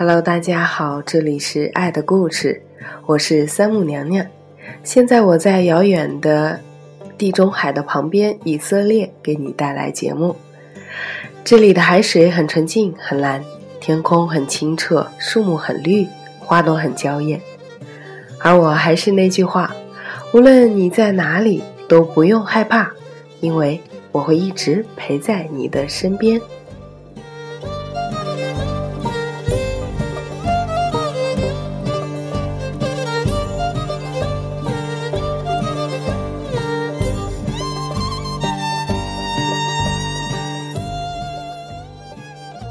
Hello，大家好，这里是爱的故事，我是三木娘娘。现在我在遥远的地中海的旁边以色列给你带来节目。这里的海水很纯净、很蓝，天空很清澈，树木很绿，花朵很娇艳。而我还是那句话，无论你在哪里，都不用害怕，因为我会一直陪在你的身边。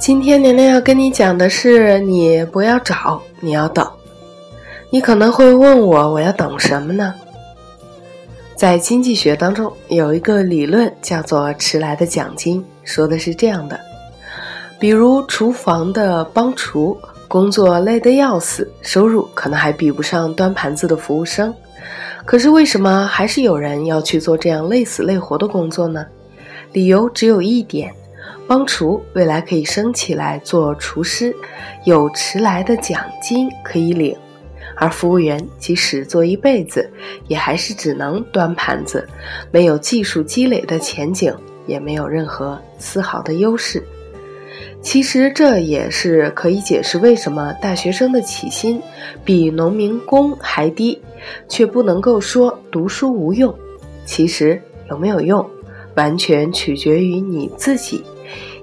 今天娘娘要跟你讲的是，你不要找，你要等。你可能会问我，我要等什么呢？在经济学当中有一个理论叫做迟来的奖金，说的是这样的：比如厨房的帮厨，工作累得要死，收入可能还比不上端盘子的服务生，可是为什么还是有人要去做这样累死累活的工作呢？理由只有一点。帮厨未来可以升起来做厨师，有迟来的奖金可以领；而服务员即使做一辈子，也还是只能端盘子，没有技术积累的前景，也没有任何丝毫的优势。其实这也是可以解释为什么大学生的起薪比农民工还低，却不能够说读书无用。其实有没有用，完全取决于你自己。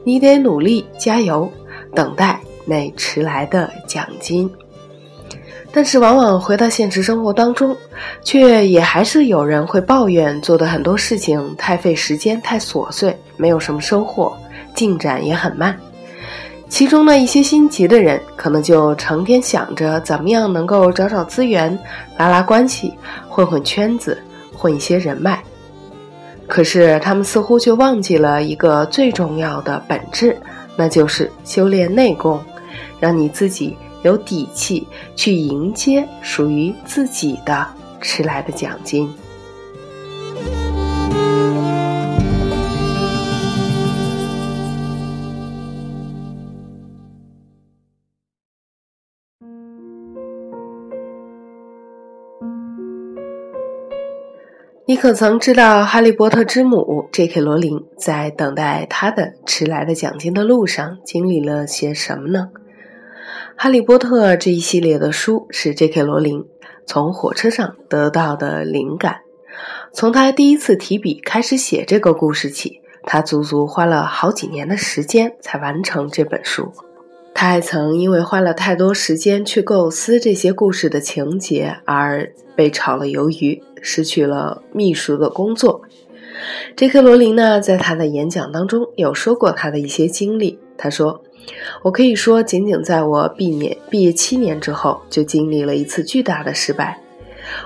你得努力加油，等待那迟来的奖金。但是，往往回到现实生活当中，却也还是有人会抱怨做的很多事情太费时间、太琐碎，没有什么收获，进展也很慢。其中呢，一些心急的人，可能就成天想着怎么样能够找找资源、拉拉关系、混混圈子、混一些人脉。可是他们似乎却忘记了一个最重要的本质，那就是修炼内功，让你自己有底气去迎接属于自己的迟来的奖金。你可曾知道，哈利波特之母 J.K. 罗琳在等待他的迟来的奖金的路上经历了些什么呢？《哈利波特》这一系列的书是 J.K. 罗琳从火车上得到的灵感。从他第一次提笔开始写这个故事起，他足足花了好几年的时间才完成这本书。他还曾因为花了太多时间去构思这些故事的情节而被炒了鱿鱼。失去了秘书的工作，J.K. 罗琳呢，在他的演讲当中有说过他的一些经历。他说：“我可以说，仅仅在我毕业毕业七年之后，就经历了一次巨大的失败。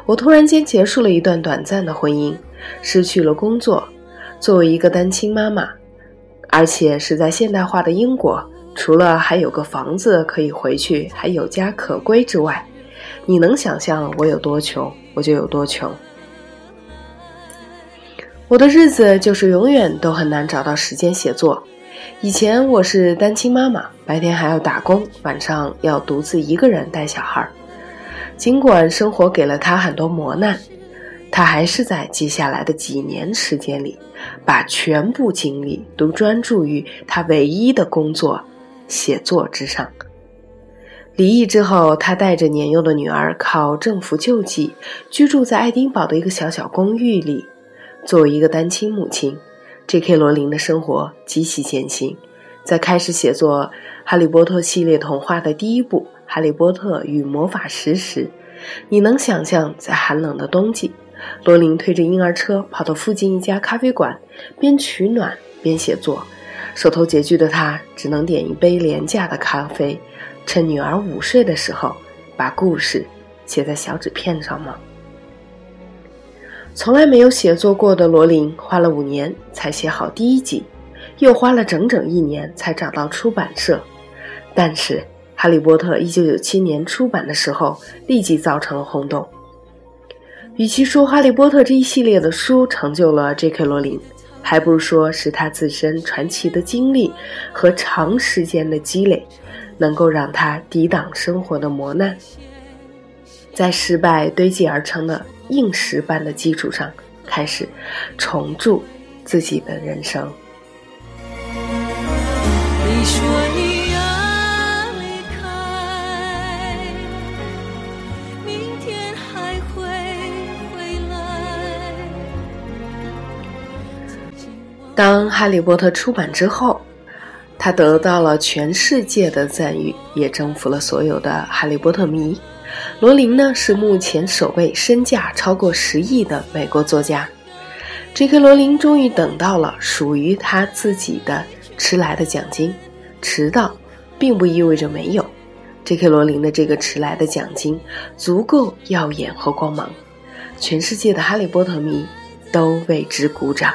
我突然间结束了一段短暂的婚姻，失去了工作。作为一个单亲妈妈，而且是在现代化的英国，除了还有个房子可以回去，还有家可归之外，你能想象我有多穷？”我就有多穷，我的日子就是永远都很难找到时间写作。以前我是单亲妈妈，白天还要打工，晚上要独自一个人带小孩。尽管生活给了他很多磨难，他还是在接下来的几年时间里，把全部精力都专注于他唯一的工作——写作之上。离异之后，他带着年幼的女儿靠政府救济，居住在爱丁堡的一个小小公寓里。作为一个单亲母亲，J.K. 罗琳的生活极其艰辛。在开始写作《哈利波特》系列童话的第一部《哈利波特与魔法石》时，你能想象在寒冷的冬季，罗琳推着婴儿车跑到附近一家咖啡馆，边取暖边写作。手头拮据的他，只能点一杯廉价的咖啡。趁女儿午睡的时候，把故事写在小纸片上吗？从来没有写作过的罗琳，花了五年才写好第一集，又花了整整一年才找到出版社。但是《哈利波特》一九九七年出版的时候，立即造成了轰动。与其说《哈利波特》这一系列的书成就了 J.K. 罗琳，还不如说是他自身传奇的经历和长时间的积累，能够让他抵挡生活的磨难，在失败堆积而成的硬石般的基础上，开始重铸自己的人生。你说当《哈利波特》出版之后，他得到了全世界的赞誉，也征服了所有的哈利波特迷。罗琳呢，是目前首位身价超过十亿的美国作家。J.K. 罗琳终于等到了属于他自己的迟来的奖金。迟到，并不意味着没有。J.K. 罗琳的这个迟来的奖金足够耀眼和光芒，全世界的哈利波特迷都为之鼓掌。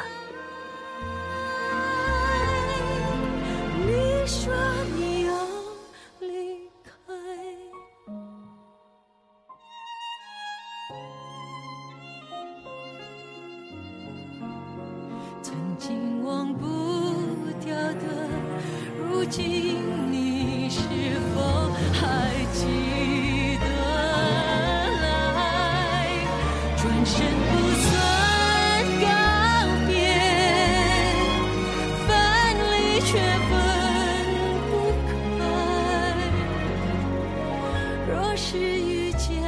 是遇见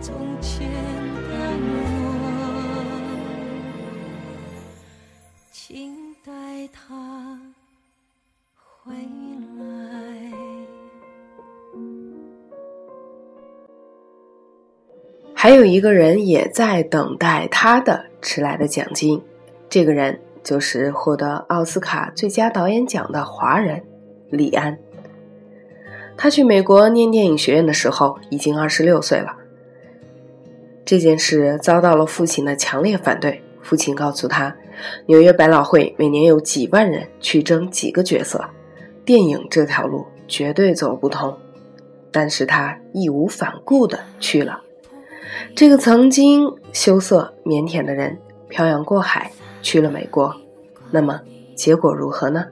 从前的我，请带他回来还有一个人也在等待他的迟来的奖金，这个人就是获得奥斯卡最佳导演奖的华人李安。他去美国念电影学院的时候已经二十六岁了。这件事遭到了父亲的强烈反对。父亲告诉他，纽约百老汇每年有几万人去争几个角色，电影这条路绝对走不通。但是他义无反顾地去了。这个曾经羞涩腼腆的人漂洋过海去了美国，那么结果如何呢？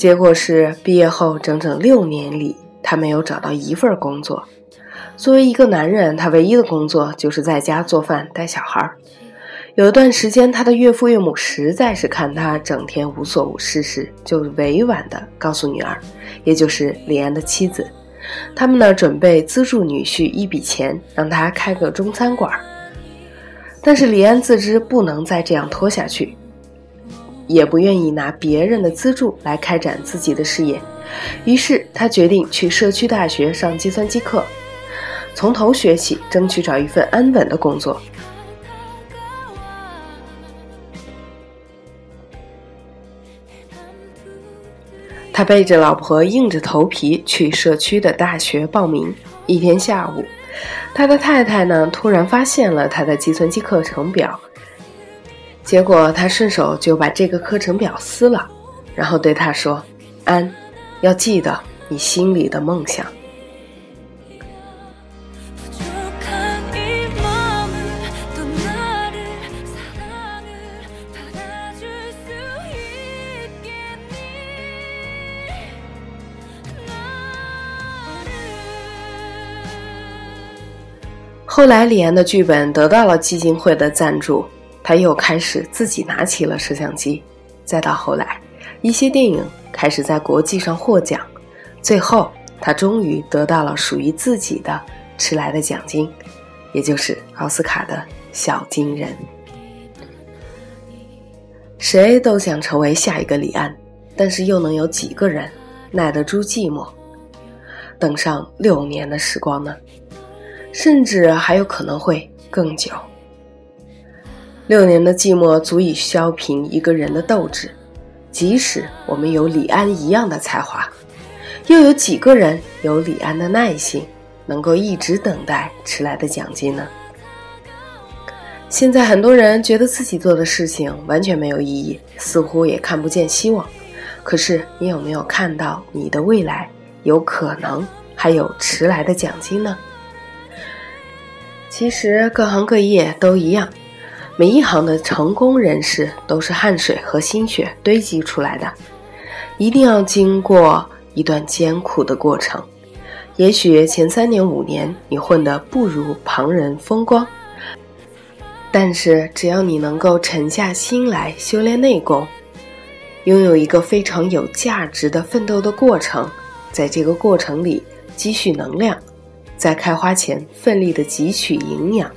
结果是毕业后整整六年里，他没有找到一份工作。作为一个男人，他唯一的工作就是在家做饭带小孩。有一段时间，他的岳父岳母实在是看他整天无所事事，就委婉地告诉女儿，也就是李安的妻子。他们呢，准备资助女婿一笔钱，让他开个中餐馆。但是李安自知不能再这样拖下去，也不愿意拿别人的资助来开展自己的事业，于是他决定去社区大学上计算机课，从头学起，争取找一份安稳的工作。他背着老婆，硬着头皮去社区的大学报名。一天下午，他的太太呢突然发现了他的计算机课程表，结果他顺手就把这个课程表撕了，然后对他说：“安，要记得你心里的梦想。”后来，李安的剧本得到了基金会的赞助，他又开始自己拿起了摄像机。再到后来，一些电影开始在国际上获奖，最后他终于得到了属于自己的迟来的奖金，也就是奥斯卡的小金人。谁都想成为下一个李安，但是又能有几个人耐得住寂寞，等上六年的时光呢？甚至还有可能会更久。六年的寂寞足以削平一个人的斗志，即使我们有李安一样的才华，又有几个人有李安的耐心，能够一直等待迟来的奖金呢？现在很多人觉得自己做的事情完全没有意义，似乎也看不见希望。可是你有没有看到你的未来有可能还有迟来的奖金呢？其实各行各业都一样，每一行的成功人士都是汗水和心血堆积出来的，一定要经过一段艰苦的过程。也许前三年五年你混得不如旁人风光，但是只要你能够沉下心来修炼内功，拥有一个非常有价值的奋斗的过程，在这个过程里积蓄能量，在开花前奋力的汲取营养，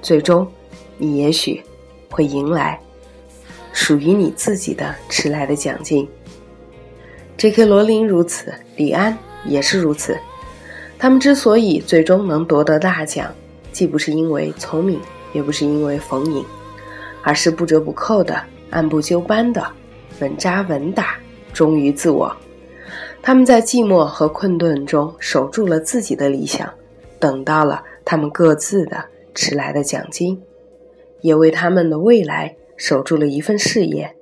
最终。你也许会迎来属于你自己的迟来的奖金。J.K. 罗琳如此，李安也是如此。他们之所以最终能夺得大奖，既不是因为聪明，也不是因为逢迎，而是不折不扣的、按部就班的、稳扎稳打、忠于自我。他们在寂寞和困顿中守住了自己的理想，等到了他们各自的迟来的奖金。也为他们的未来守住了一份事业。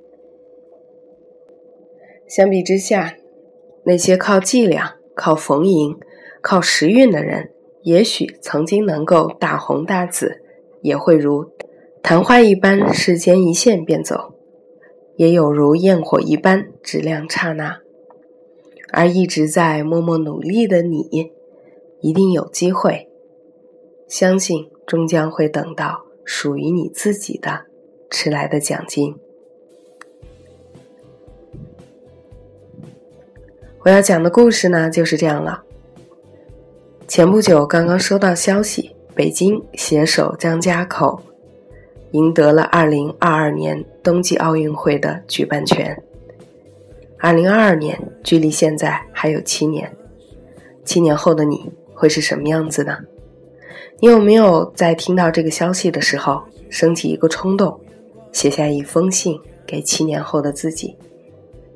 相比之下，那些靠伎俩、靠逢迎、靠时运的人，也许曾经能够大红大紫，也会如昙花一般，世间一现便走；也有如焰火一般，质量刹那。而一直在默默努力的你，一定有机会。相信终将会等到。属于你自己的迟来的奖金。我要讲的故事呢，就是这样了。前不久刚刚收到消息，北京携手张家口赢得了二零二二年冬季奥运会的举办权。二零二二年距离现在还有七年，七年后的你会是什么样子呢？你有没有在听到这个消息的时候，升起一个冲动，写下一封信给七年后的自己，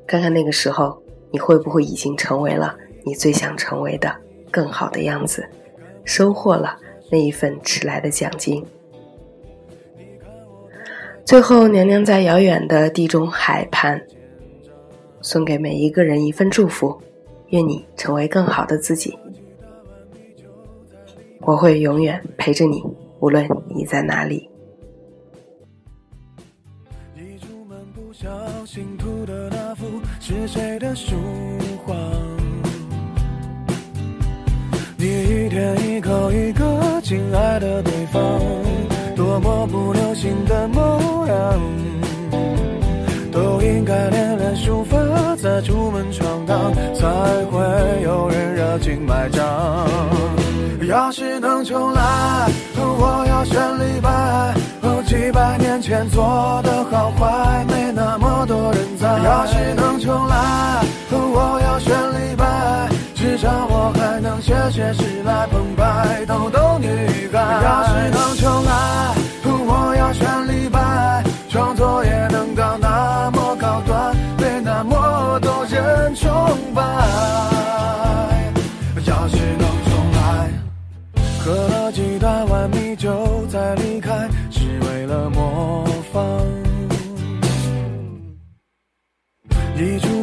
看看那个时候你会不会已经成为了你最想成为的更好的样子，收获了那一份迟来的奖金。最后，娘娘在遥远的地中海畔，送给每一个人一份祝福，愿你成为更好的自己。我会永远陪着你，无论你在哪里。一出门不小心涂的那幅是谁的书画？你一天一口一个亲爱的对方，多么不流行的模样，都应该练练书法，再出门闯荡，才会有人热情买账。要是能重来，我要选李白。几百年前做的好坏，没那么多人在。要是能重